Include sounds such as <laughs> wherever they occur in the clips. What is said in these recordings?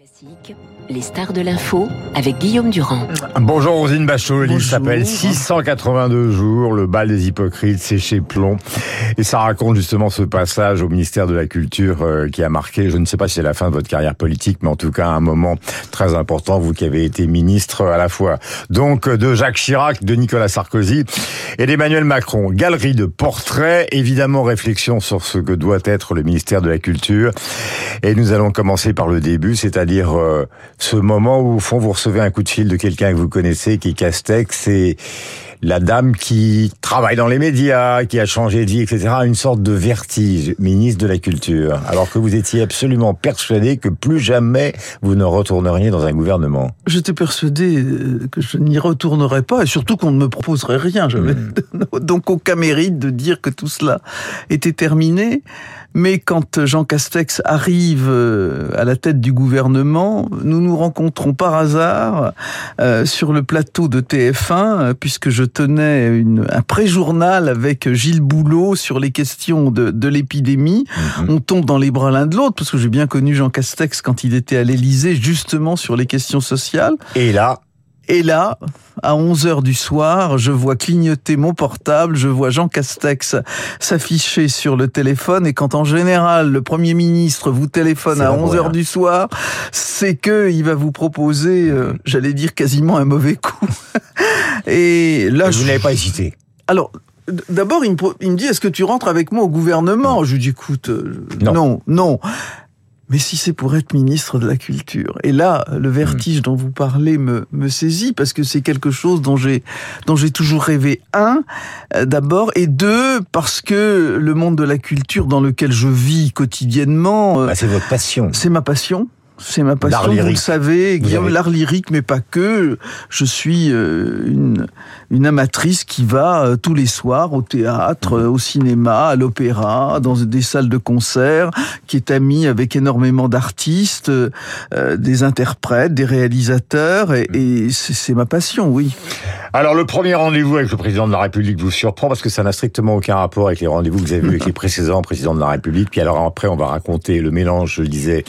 Classique, les stars de l'info avec Guillaume Durand. Bonjour Rosine Bachot, le s'appelle 682 jours, le bal des hypocrites, c'est chez Plomb. Et ça raconte justement ce passage au ministère de la Culture euh, qui a marqué, je ne sais pas si c'est la fin de votre carrière politique, mais en tout cas un moment très important, vous qui avez été ministre à la fois donc de Jacques Chirac, de Nicolas Sarkozy et d'Emmanuel Macron. Galerie de portraits, évidemment réflexion sur ce que doit être le ministère de la Culture. Et nous allons commencer par le début, c'est-à-dire dire euh, ce moment où au fond vous recevez un coup de fil de quelqu'un que vous connaissez qui est Castex c'est la dame qui travaille dans les médias, qui a changé de vie, etc., une sorte de vertige, ministre de la Culture, alors que vous étiez absolument persuadé que plus jamais vous ne retourneriez dans un gouvernement. J'étais persuadé euh, que je n'y retournerais pas, et surtout qu'on ne me proposerait rien. J'avais mmh. <laughs> donc aucun mérite de dire que tout cela était terminé. Mais quand Jean Castex arrive euh, à la tête du gouvernement, nous nous rencontrons par hasard euh, sur le plateau de TF1, puisque je tenais une, un pré-journal avec Gilles Boulot sur les questions de, de l'épidémie. Mhm. On tombe dans les bras l'un de l'autre, parce que j'ai bien connu Jean Castex quand il était à l'Élysée, justement sur les questions sociales. Et là, et là, à 11 heures du soir, je vois clignoter mon portable, je vois Jean Castex s'afficher sur le téléphone et quand en général le Premier ministre vous téléphone à 11 heures du soir, c'est que il va vous proposer, euh, j'allais dire quasiment un mauvais coup. <laughs> et là, vous n'avez pas hésité. Alors, D'abord, il, me dit, est-ce que tu rentres avec moi au gouvernement? Je lui dis, écoute, euh, non, non. Mais si c'est pour être ministre de la Culture. Et là, le vertige hmm. dont vous parlez me, me saisit parce que c'est quelque chose dont j'ai dont j'ai toujours rêvé. Un, euh, d'abord, et deux, parce que le monde de la culture dans lequel je vis quotidiennement, euh, bah, c'est votre passion. C'est ma passion. C'est ma passion, vous le savez, Guillaume, l'art lyrique, mais pas que. Je suis euh, une, une amatrice qui va euh, tous les soirs au théâtre, mhm. au cinéma, à l'opéra, dans des salles de concert, qui est amie avec énormément d'artistes, euh, des interprètes, des réalisateurs, et, et c'est ma passion, oui. Alors le premier rendez-vous avec le président de la République vous surprend parce que ça n'a strictement aucun rapport avec les rendez-vous que vous avez vus avec les précédents présidents de la République. Puis alors après, on va raconter le mélange, je le disais,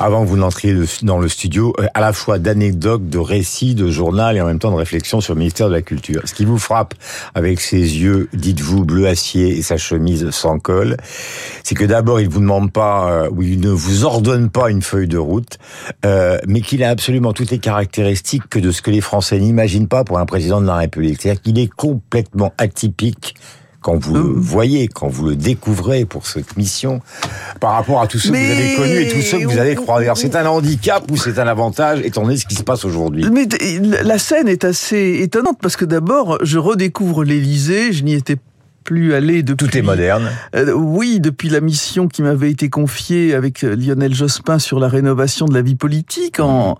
avant que vous n'entriez dans le studio, euh, à la fois d'anecdotes, de récits, de journal et en même temps de réflexion sur le ministère de la Culture. Ce qui vous frappe avec ses yeux, dites-vous, bleu acier et sa chemise sans col, c'est que d'abord, il vous demande pas, euh, ou il ne vous ordonne pas une feuille de route, euh, mais qu'il a absolument toutes les caractéristiques que de ce que les Français n'imaginent pas pour un président de la République. C'est-à-dire qu'il est complètement atypique quand vous le hum. voyez, quand vous le découvrez pour cette mission, par rapport à tous ceux que vous avez connus et tous ceux que vous avez croisés. C'est un handicap ou c'est un avantage, étant donné ce qui se passe aujourd'hui? Mais la scène est assez étonnante parce que d'abord, je redécouvre l'Élysée, je n'y étais plus allé depuis... Tout est moderne. Euh, oui, depuis la mission qui m'avait été confiée avec Lionel Jospin sur la rénovation de la vie politique en... Mmh.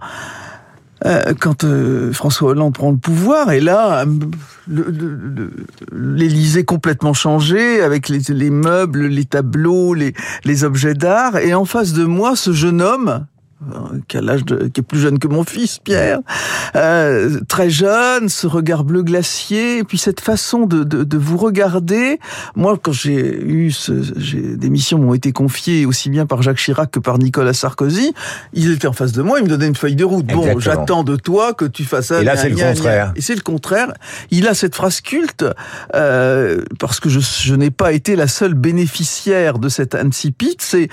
Euh, quand euh, François Hollande prend le pouvoir, et là, l'Élysée complètement changé, avec les, les, meubles, les tableaux, les, objets d'art, et en face de moi, ce jeune homme, euh, qui, a l'âge de, qui est plus jeune que mon fils, Pierre, euh, très jeune, ce regard bleu glacier, et puis cette façon de, de, de vous regarder. Moi, quand j'ai eu ce, des missions m'ont été confiées aussi bien par Jacques Chirac que par Nicolas Sarkozy, il était en face de moi, il me donnait une feuille de route. Bon, j'attends de toi que tu fasses ça. Et là, c'est le contraire. Et c'est le contraire. Il a cette phrase culte euh, parce que je, je n'ai pas été la seule bénéficiaire de cet incipit. C'est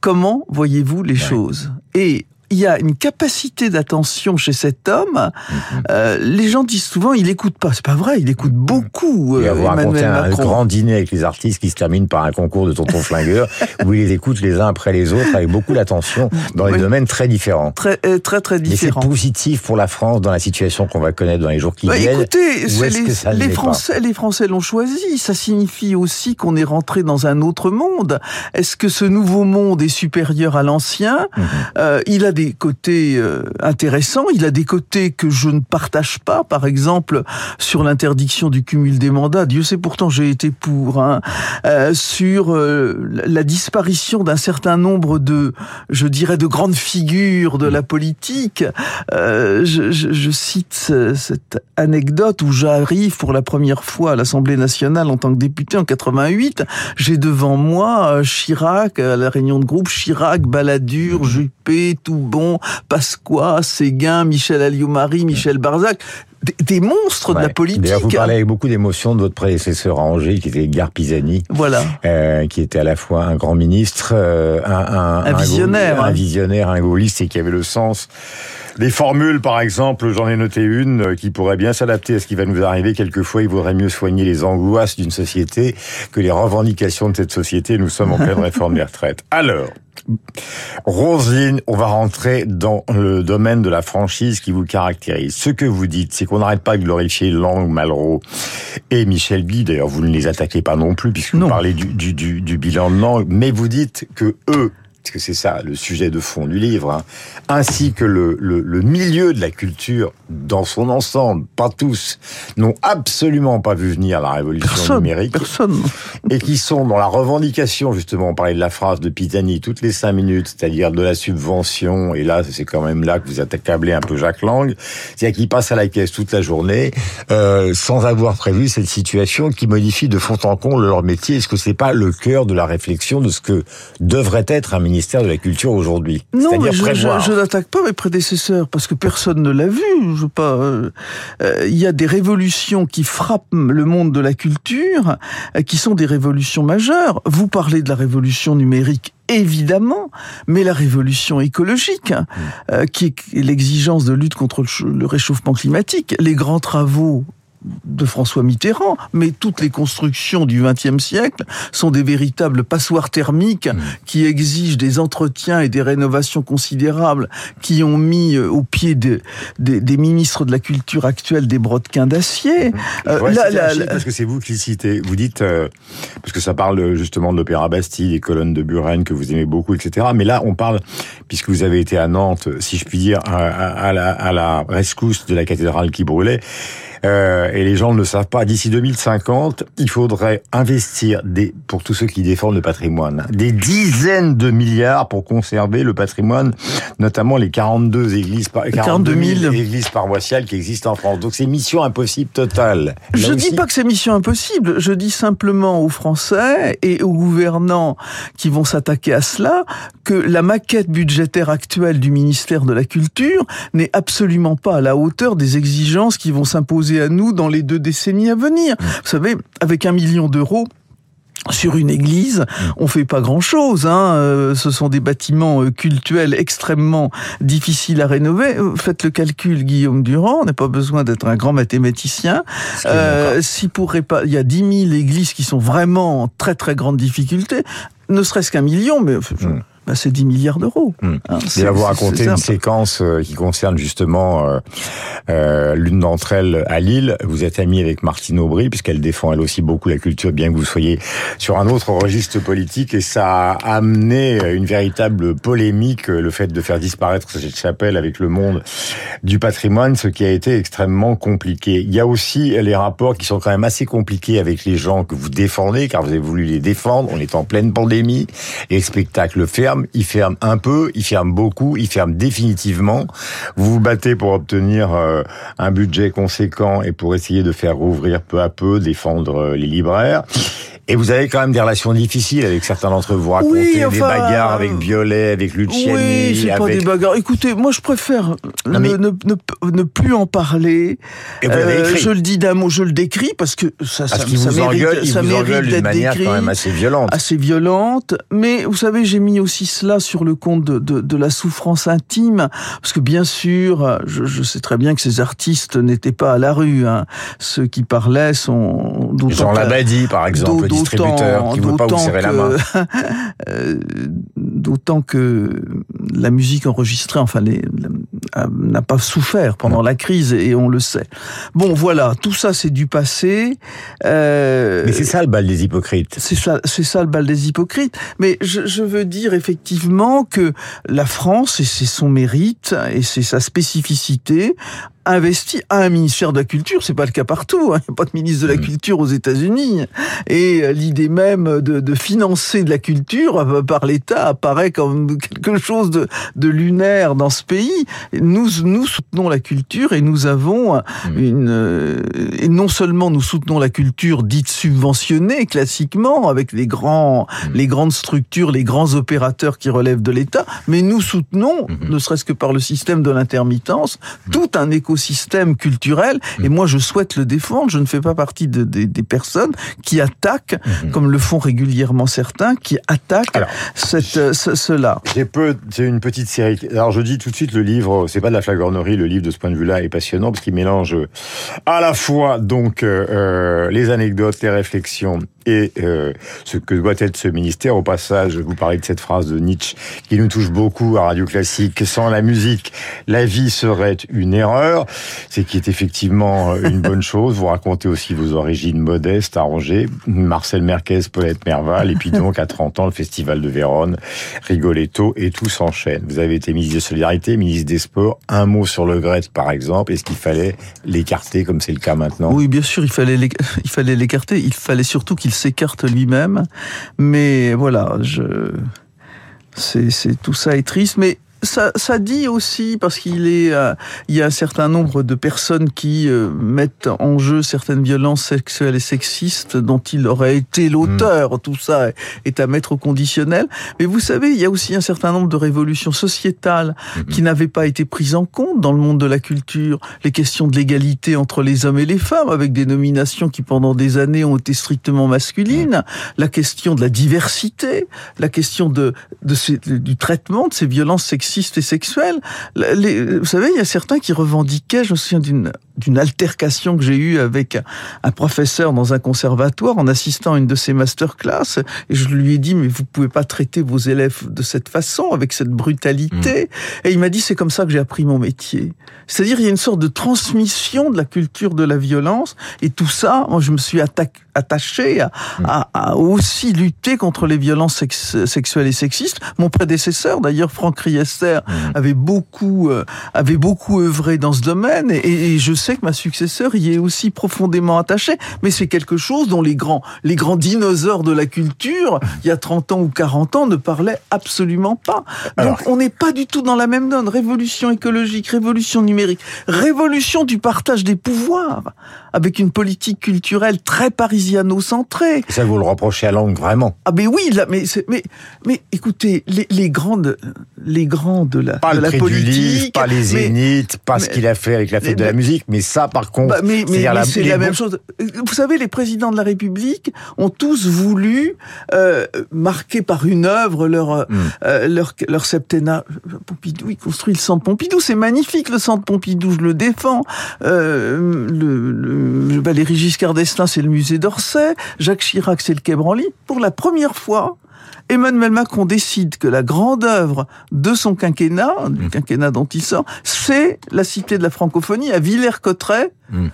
comment voyez-vous les choses? Et il y a une capacité d'attention chez cet homme. Mhm. Euh, les gens disent souvent il écoute pas. C'est pas vrai, il écoute mhm. beaucoup. Il va vous un grand dîner avec les artistes qui se termine par un concours de tonton flingueur <laughs> où il les écoute les uns après les autres avec beaucoup d'attention dans des domaines très différents. Très euh, très très différents. c'est positif pour la France dans la situation qu'on va connaître dans les jours qui bah, viennent. Écoutez, les, les Français les Français l'ont choisi. Ça signifie aussi qu'on est rentré dans un autre monde. Est-ce que ce nouveau monde est supérieur à l'ancien? Mhm. euh, Il a des côtés euh, intéressants, il a des côtés que je ne partage pas, par exemple sur l'interdiction du cumul des mandats. Dieu sait pourtant j'ai été pour hein, euh, sur euh, la disparition d'un certain nombre de, je dirais, de grandes figures de la politique. Je, je, je, cite cette anecdote où j'arrive pour la première fois à l'Assemblée nationale en tant que député en 88. J'ai devant moi Chirac à la réunion de groupe, Chirac, Balladur, Juppé, tout Montauban, Pasqua, Séguin, Michel Alliot-Marie, Michel Barzac des, monstres de la politique. Vous parlez avec beaucoup d'émotion de votre prédécesseur à Angers, qui était Edgar Pisani. Voilà. Euh, qui était à la fois un grand ministre, euh, un, un, visionnaire. un visionnaire, un gaulliste et qui avait le sens des formules, par exemple, j'en ai noté une euh, qui pourrait bien s'adapter à ce qui va nous arriver. Quelquefois, il vaudrait mieux soigner les angoisses d'une société que les revendications de cette société. Nous sommes en pleine <laughs> réforme des retraites. Alors, Roselyne, on va rentrer dans le domaine de la franchise qui vous caractérise. Ce que vous dites, c'est qu'on n'arrête pas de glorifier Lang, Malraux et Michel Guy. D'ailleurs, vous ne les attaquez pas non plus puisque vous parlez du, du, du, bilan de Lang, mais vous dites que eux, parce que c'est ça le sujet de fond du livre, hein, ainsi que le, le, le, milieu de la culture dans son ensemble, pas tous, n'ont absolument pas vu venir la révolution numérique. Personne. Et qui sont dans la revendication, justement, on parlait de la phrase de Pitani toutes les cinq minutes, c'est-à-dire de la subvention, et là, c'est quand même là que vous êtes accablé un peu Jacques Lang, c'est-à-dire qu'ils passent à la caisse toute la journée, euh, sans avoir prévu cette situation qui modifie de fond en comble leur métier. Est-ce que c'est pas le cœur de la réflexion de ce que devrait être un ministère ministère de la Culture aujourd'hui. Non, mais je, je, n'attaque pas mes prédécesseurs parce que personne ne l'a vu. Je pas. Euh, euh, il y a des révolutions qui frappent le monde de la culture, euh, qui sont des révolutions majeures. Vous parlez de la révolution numérique évidemment, mais la révolution écologique, mmh. qui est l'exigence de lutte contre le réchauffement climatique, les grands travaux de François Mitterrand, mais toutes les constructions du XXe siècle sont des véritables passoires thermiques mmh. qui exigent des entretiens et des rénovations considérables, qui ont mis euh, au pied des ministres de la culture actuelle des brodequins d'acier. Mmh. Euh, parce que c'est vous qui le citez. Vous dites, euh, parce que ça parle justement de l'Opéra Bastille, des colonnes de Buren que vous aimez beaucoup, etc. Mais là, on parle, puisque vous avez été à Nantes, si je puis dire, à, la, à la rescousse de la cathédrale qui brûlait, euh, et les gens ne le savent pas, d'ici 2050, il faudrait investir des, pour tous ceux qui défendent le patrimoine, des dizaines de milliards pour conserver le patrimoine, notamment les 42 églises, 42 000 églises paroissiales qui existent en France. Donc c'est mission impossible totale. je ne dis pas que c'est mission impossible, je dis simplement aux Français et aux gouvernants qui vont s'attaquer à cela que la maquette budgétaire actuelle du ministère de la Culture n'est absolument pas à la hauteur des exigences qui vont s'imposer à nous dans les deux décennies à venir. Vous savez, avec un million d'euros, sur une église, on fait pas grand chose. Hein. Euh, ce sont des bâtiments euh, cultuels extrêmement difficiles à rénover. Euh, faites le calcul, Guillaume Durand. On n'a pas besoin d'être un grand mathématicien. Euh, si pour il y a 10 000 églises qui sont vraiment en très très grande difficulté, ne serait-ce qu'un million, mais bah, c'est 10 milliards d'euros. Mmh. Hein, et vous raconté une séquence euh, qui concerne justement euh, euh, l'une d'entre elles à Lille. Vous êtes ami avec Martine Aubry, puisqu'elle défend elle aussi beaucoup la culture, bien que vous soyez sur un autre registre politique, et ça a amené une véritable polémique, le fait de faire disparaître cette chapelle avec le monde du patrimoine, ce qui a été extrêmement compliqué. Il y a aussi les rapports qui sont quand même assez compliqués avec les gens que vous défendez, car vous avez voulu les défendre. On est en pleine pandémie, et le spectacle il ferme un peu, il ferme beaucoup, il ferme définitivement. Vous vous battez pour obtenir euh, un budget conséquent et pour essayer de faire rouvrir peu à peu, défendre euh, les libraires. Et vous avez quand même des relations difficiles avec certains d'entre vous. Raconter des bagarres avec Violet, avec Luciani. Oui, c'est pas des bagarres. Écoutez, moi je préfère ne, ne, ne, plus en parler. Et vous euh, je le dis d'un mot, je le décris parce que ça, parce ça, ça vous mérite, engueule, ça mérite d'être décrit. quand même assez violente. Assez violente. Mais vous savez, j'ai mis aussi cela sur le compte de, de, de, la souffrance intime, parce que bien sûr, je, je sais très bien que ces artistes n'étaient pas à la rue. Hein. Ceux qui parlaient sont Jean Labadie, par exemple distributeur qui veut pas vous serrer la main. <laughs> Euh, d'autant que la musique enregistrée, enfin, n'a pas souffert pendant la crise et on le sait. Bon, voilà, tout ça c'est du passé. Euh, Mais c'est ça le bal des hypocrites. C'est ça, c'est ça le bal des hypocrites. Mais je, je veux dire effectivement que la France, et c'est son mérite et c'est sa spécificité, investi à un ministère de la Culture. C'est pas le cas partout. Hein. Il n'y a pas de ministre de la mm. Culture aux États-Unis. Et euh, l'idée même de, de, financer de la culture euh, par l'État apparaît comme quelque chose de, de, lunaire dans ce pays. Nous, nous soutenons la culture et nous avons mm. une... Euh, et non seulement nous soutenons la culture dite subventionnée classiquement avec les grands, mm. les grandes structures, les grands opérateurs qui relèvent de l'État, mais nous soutenons, mm-hmm. ne serait-ce que par le système de l'intermittence, tout un écosystème culturel. Et moi, je souhaite le défendre. Je ne fais pas partie de, des personnes qui attaquent, mhm. comme le font régulièrement certains, qui attaquent cette, euh, cela. J'ai peu, c'est une petite série. Alors je dis tout de suite, le livre, c'est pas de la flagornerie. Le livre de ce point de vue-là est passionnant parce qu'il mélange à la fois donc euh, euh les anecdotes, les réflexions et euh, ce que doit être ce ministère. Au passage, vous parlez de cette phrase de Nietzsche qui nous touche beaucoup à Radio Classique. Sans la musique, la vie serait une erreur. C'est qui est effectivement euh, une bonne chose. Vous racontez aussi vos origines modestes Angers. Marcel Merquez, Paulette Merval, et puis donc à 30 ans, le Festival de Vérone, Rigoletto, et tout s'enchaîne. Vous avez été ministre de Solidarité, ministre des Sports. Un mot sur le Gret, par exemple. Est-ce qu'il fallait l'écarter comme c'est le cas maintenant? Oui, bien sûr, <laughs> il fallait l'écarter. Il fallait surtout qu'il s'écarte lui-même. Mais voilà, je, c'est, tout ça est triste. Mais ça, ça, dit aussi, parce qu'il est, euh, il y a un certain nombre de personnes qui euh, mettent en jeu certaines violences sexuelles et sexistes dont il aurait été l'auteur. Mm. Tout ça est à mettre au conditionnel. Mais vous savez, il y a aussi un certain nombre de révolutions sociétales mm-hmm. qui n'avaient pas été prises en compte dans le monde de la culture. Les questions de l'égalité entre les hommes et les femmes, avec des nominations qui pendant des années ont été strictement masculines. Mm. La question de la diversité, la question de, de du traitement de ces violences sexistes et vous savez, il y a certains qui revendiquaient, je me souviens d'une d'une altercation que j'ai eue avec un professeur dans un conservatoire en assistant à une de ses masterclass et je lui ai dit mais vous pouvez pas traiter vos élèves de cette façon avec cette brutalité mmh. et il m'a dit c'est comme ça que j'ai appris mon métier. C'est-à-dire il y a une sorte de transmission de la culture de la violence et tout ça moi je me suis attaché à, mmh. à, à, aussi lutter contre les violences sexuelles et sexistes. Mon prédécesseur d'ailleurs Franck Riester mmh. avait beaucoup euh, avait beaucoup œuvré dans ce domaine et, et je sais que ma successeur y est aussi profondément attaché, mais c'est quelque chose dont les grands, les grands dinosaures de la culture, il y a 30 ans ou 40 ans, ne parlaient absolument pas. Donc on n'est pas du tout dans la même donne. Révolution écologique, révolution numérique, révolution du partage des pouvoirs, avec une politique culturelle très parisiano-centrée. Ça vous le reprochez à Langue, vraiment Ah mais oui, là, mais, mais, mais écoutez, les, les grandes, les grands de la, pas de le la politique, du livre, pas les zéniths, pas ce qu'il a fait avec la fête de la musique, mais ça, par contre, bah, mais, mais, c'est la, même chose. Vous savez, les présidents de la République ont tous voulu euh, marquer par une œuvre leur hmm. euh, leur, leur septennat. Pompidou, il construit le centre Pompidou, c'est magnifique le centre Pompidou, je le défends. Euh, le, le, Valéry Giscard d'Estaing, c'est le musée d'Orsay. Jacques Chirac, c'est le Quai Branly. Pour la première fois, Emmanuel Macron décide que la grande œuvre de son quinquennat, du mmh. quinquennat dont il sort, c'est la cité de la francophonie à Villers-Cotterêts. Mmh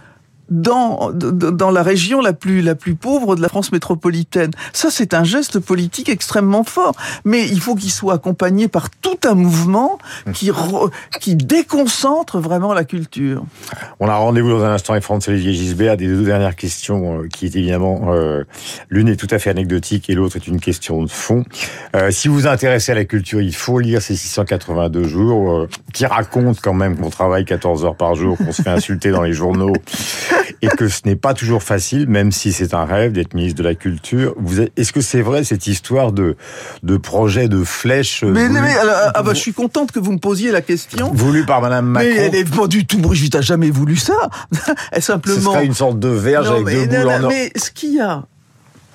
dans, dans la région la plus, la plus pauvre de la France métropolitaine. Ça, c'est un geste politique extrêmement fort. Mais il faut qu'il soit accompagné par tout un mouvement qui, qui déconcentre vraiment la culture. On a rendez-vous dans un instant avec François-Olivier Gisbert. Des deux dernières questions euh, qui est évidemment, euh, l'une est tout à fait anecdotique et l'autre est une question de fond. Euh, si vous vous intéressez à la culture, il faut lire ces 682 jours euh, qui racontent quand même qu'on travaille 14 heures par jour, qu'on se fait insulter dans les journaux <laughs> <laughs> et que ce n'est pas toujours facile, même si c'est un rêve d'être ministre de la Culture. Est-ce que c'est vrai cette histoire de, de projet de flèche Mais, mais ah bah, je suis contente que vous me posiez la question. Voulu par Madame Macron. Mais elle n'est pas du tout Brigitte a jamais voulu ça. <laughs> elle simplement. Ce serait une sorte de verge avec deux boules en or. Mais ce qu'il y a,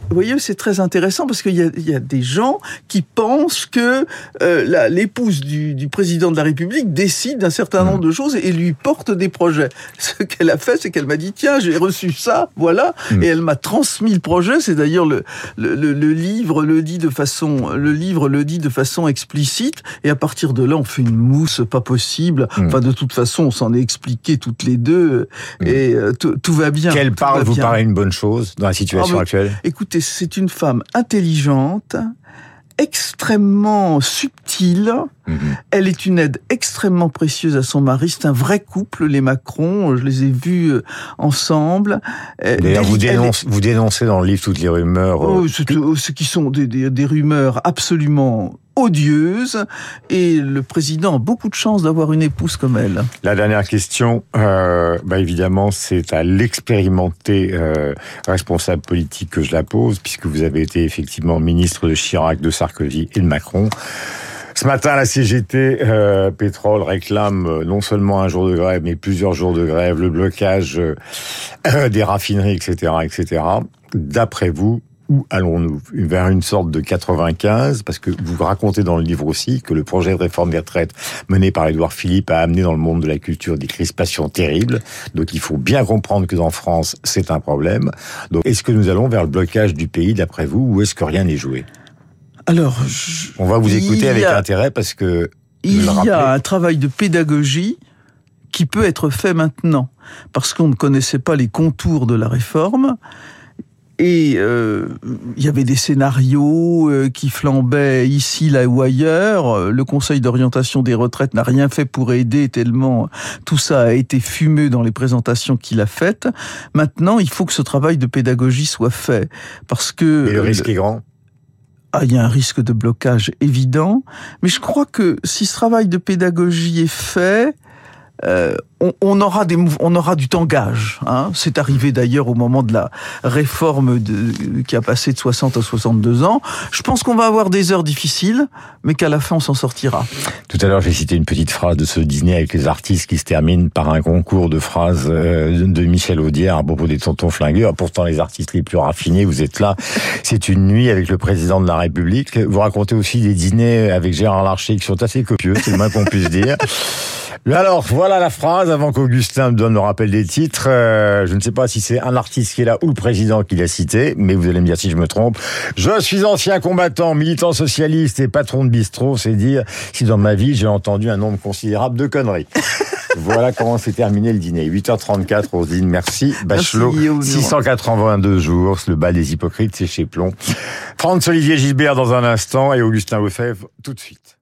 vous voyez, c'est très intéressant parce qu'il y, y a, des gens qui pensent que euh, l'épouse du, du, président de la République décide d'un certain nombre de choses et lui porte des projets. <laughs> Ce qu'elle a fait, c'est qu'elle m'a dit tiens, j'ai reçu ça, voilà, mm. et elle m'a transmis le projet. C'est d'ailleurs le, le, le, livre le dit de façon le livre le dit de façon explicite et à partir de là, on fait une mousse pas possible. Mm. Enfin, de toute façon, on s'en est expliqué toutes les deux mm. et euh, tout va bien. Qu'elle parle vous paraît une bonne chose dans la situation ah, actuelle? Écoutez, c'est une femme intelligente. extrêmement subtile. Mhm. Elle est une aide extrêmement précieuse à son mari. C'est un vrai couple, les Macron. Je les ai vus euh, ensemble. Euh, D'ailleurs, vous, vous dénoncez dans le livre toutes les rumeurs. Oh, ce, qui sont des, des, des rumeurs absolument odieuse et le président a beaucoup de chance d'avoir une épouse comme elle. La dernière question, euh, bah évidemment, c'est à l'expérimenté euh, responsable politique que je la pose, puisque vous avez été effectivement ministre de Chirac, de Sarkozy et de Macron. Ce matin, la CGT euh, Pétrole réclame euh, non seulement un jour de grève, mais plusieurs jours de grève, le blocage euh, <coughs> des raffineries, etc., etc. D'après vous, où allons-nous Vers une sorte de 95, parce que vous racontez dans le livre aussi que le projet de réforme des retraites mené par Édouard Philippe a amené dans le monde de la culture des crispations terribles. Donc il faut bien comprendre que dans France, c'est un problème. Donc est-ce que nous allons vers le blocage du pays d'après vous, ou est-ce que rien n'est joué? Alors, on va vous écouter avec intérêt parce que il y a un travail de pédagogie qui peut être fait maintenant parce qu'on ne connaissait pas les contours de la réforme et euh, il y avait des scénarios euh, qui flambaient ici, là ou ailleurs. Le Conseil d'orientation des retraites n'a rien fait pour aider tellement tout ça a été fumeux dans les présentations qu'il a faites. Maintenant, il faut que ce travail de pédagogie soit fait parce que et le risque est grand. Ah, il y a un risque de blocage évident, mais je crois que si ce travail de pédagogie est fait, euh, on, aura des on aura du tangage. Hein. C'est arrivé d'ailleurs au moment de la réforme de, qui a passé de 60 à 62 ans. Je pense qu'on va avoir des heures difficiles, mais qu'à la fin on s'en sortira. Tout à l'heure, j'ai cité une petite phrase de ce dîner avec les artistes qui se termine par un concours de phrases euh, de Michel Audière à propos des tontons flingueurs. Pourtant, les artistes les plus raffinés, vous êtes là. C'est une nuit avec le président de la République. Vous racontez aussi des dîners avec Gérard Larcher qui sont assez copieux, c'est le moins qu'on puisse dire. <laughs> Alors, voilà la phrase avant qu'Augustin me donne le rappel des titres. Euh, je ne sais pas si c'est un artiste qui est là ou le président qui l'a cité, mais vous allez me dire si je me trompe. Je suis ancien combattant, militant socialiste et patron de bistrot. C'est dire si dans ma vie j'ai entendu un nombre considérable de conneries. <laughs> voilà comment s'est terminé le dîner. 8h34, Rosine, merci. Bachelot, 682 jours, le bal des hypocrites, c'est chez Plomb. Franz Olivier Gilbert dans un instant et Augustin Lefebvre tout de suite.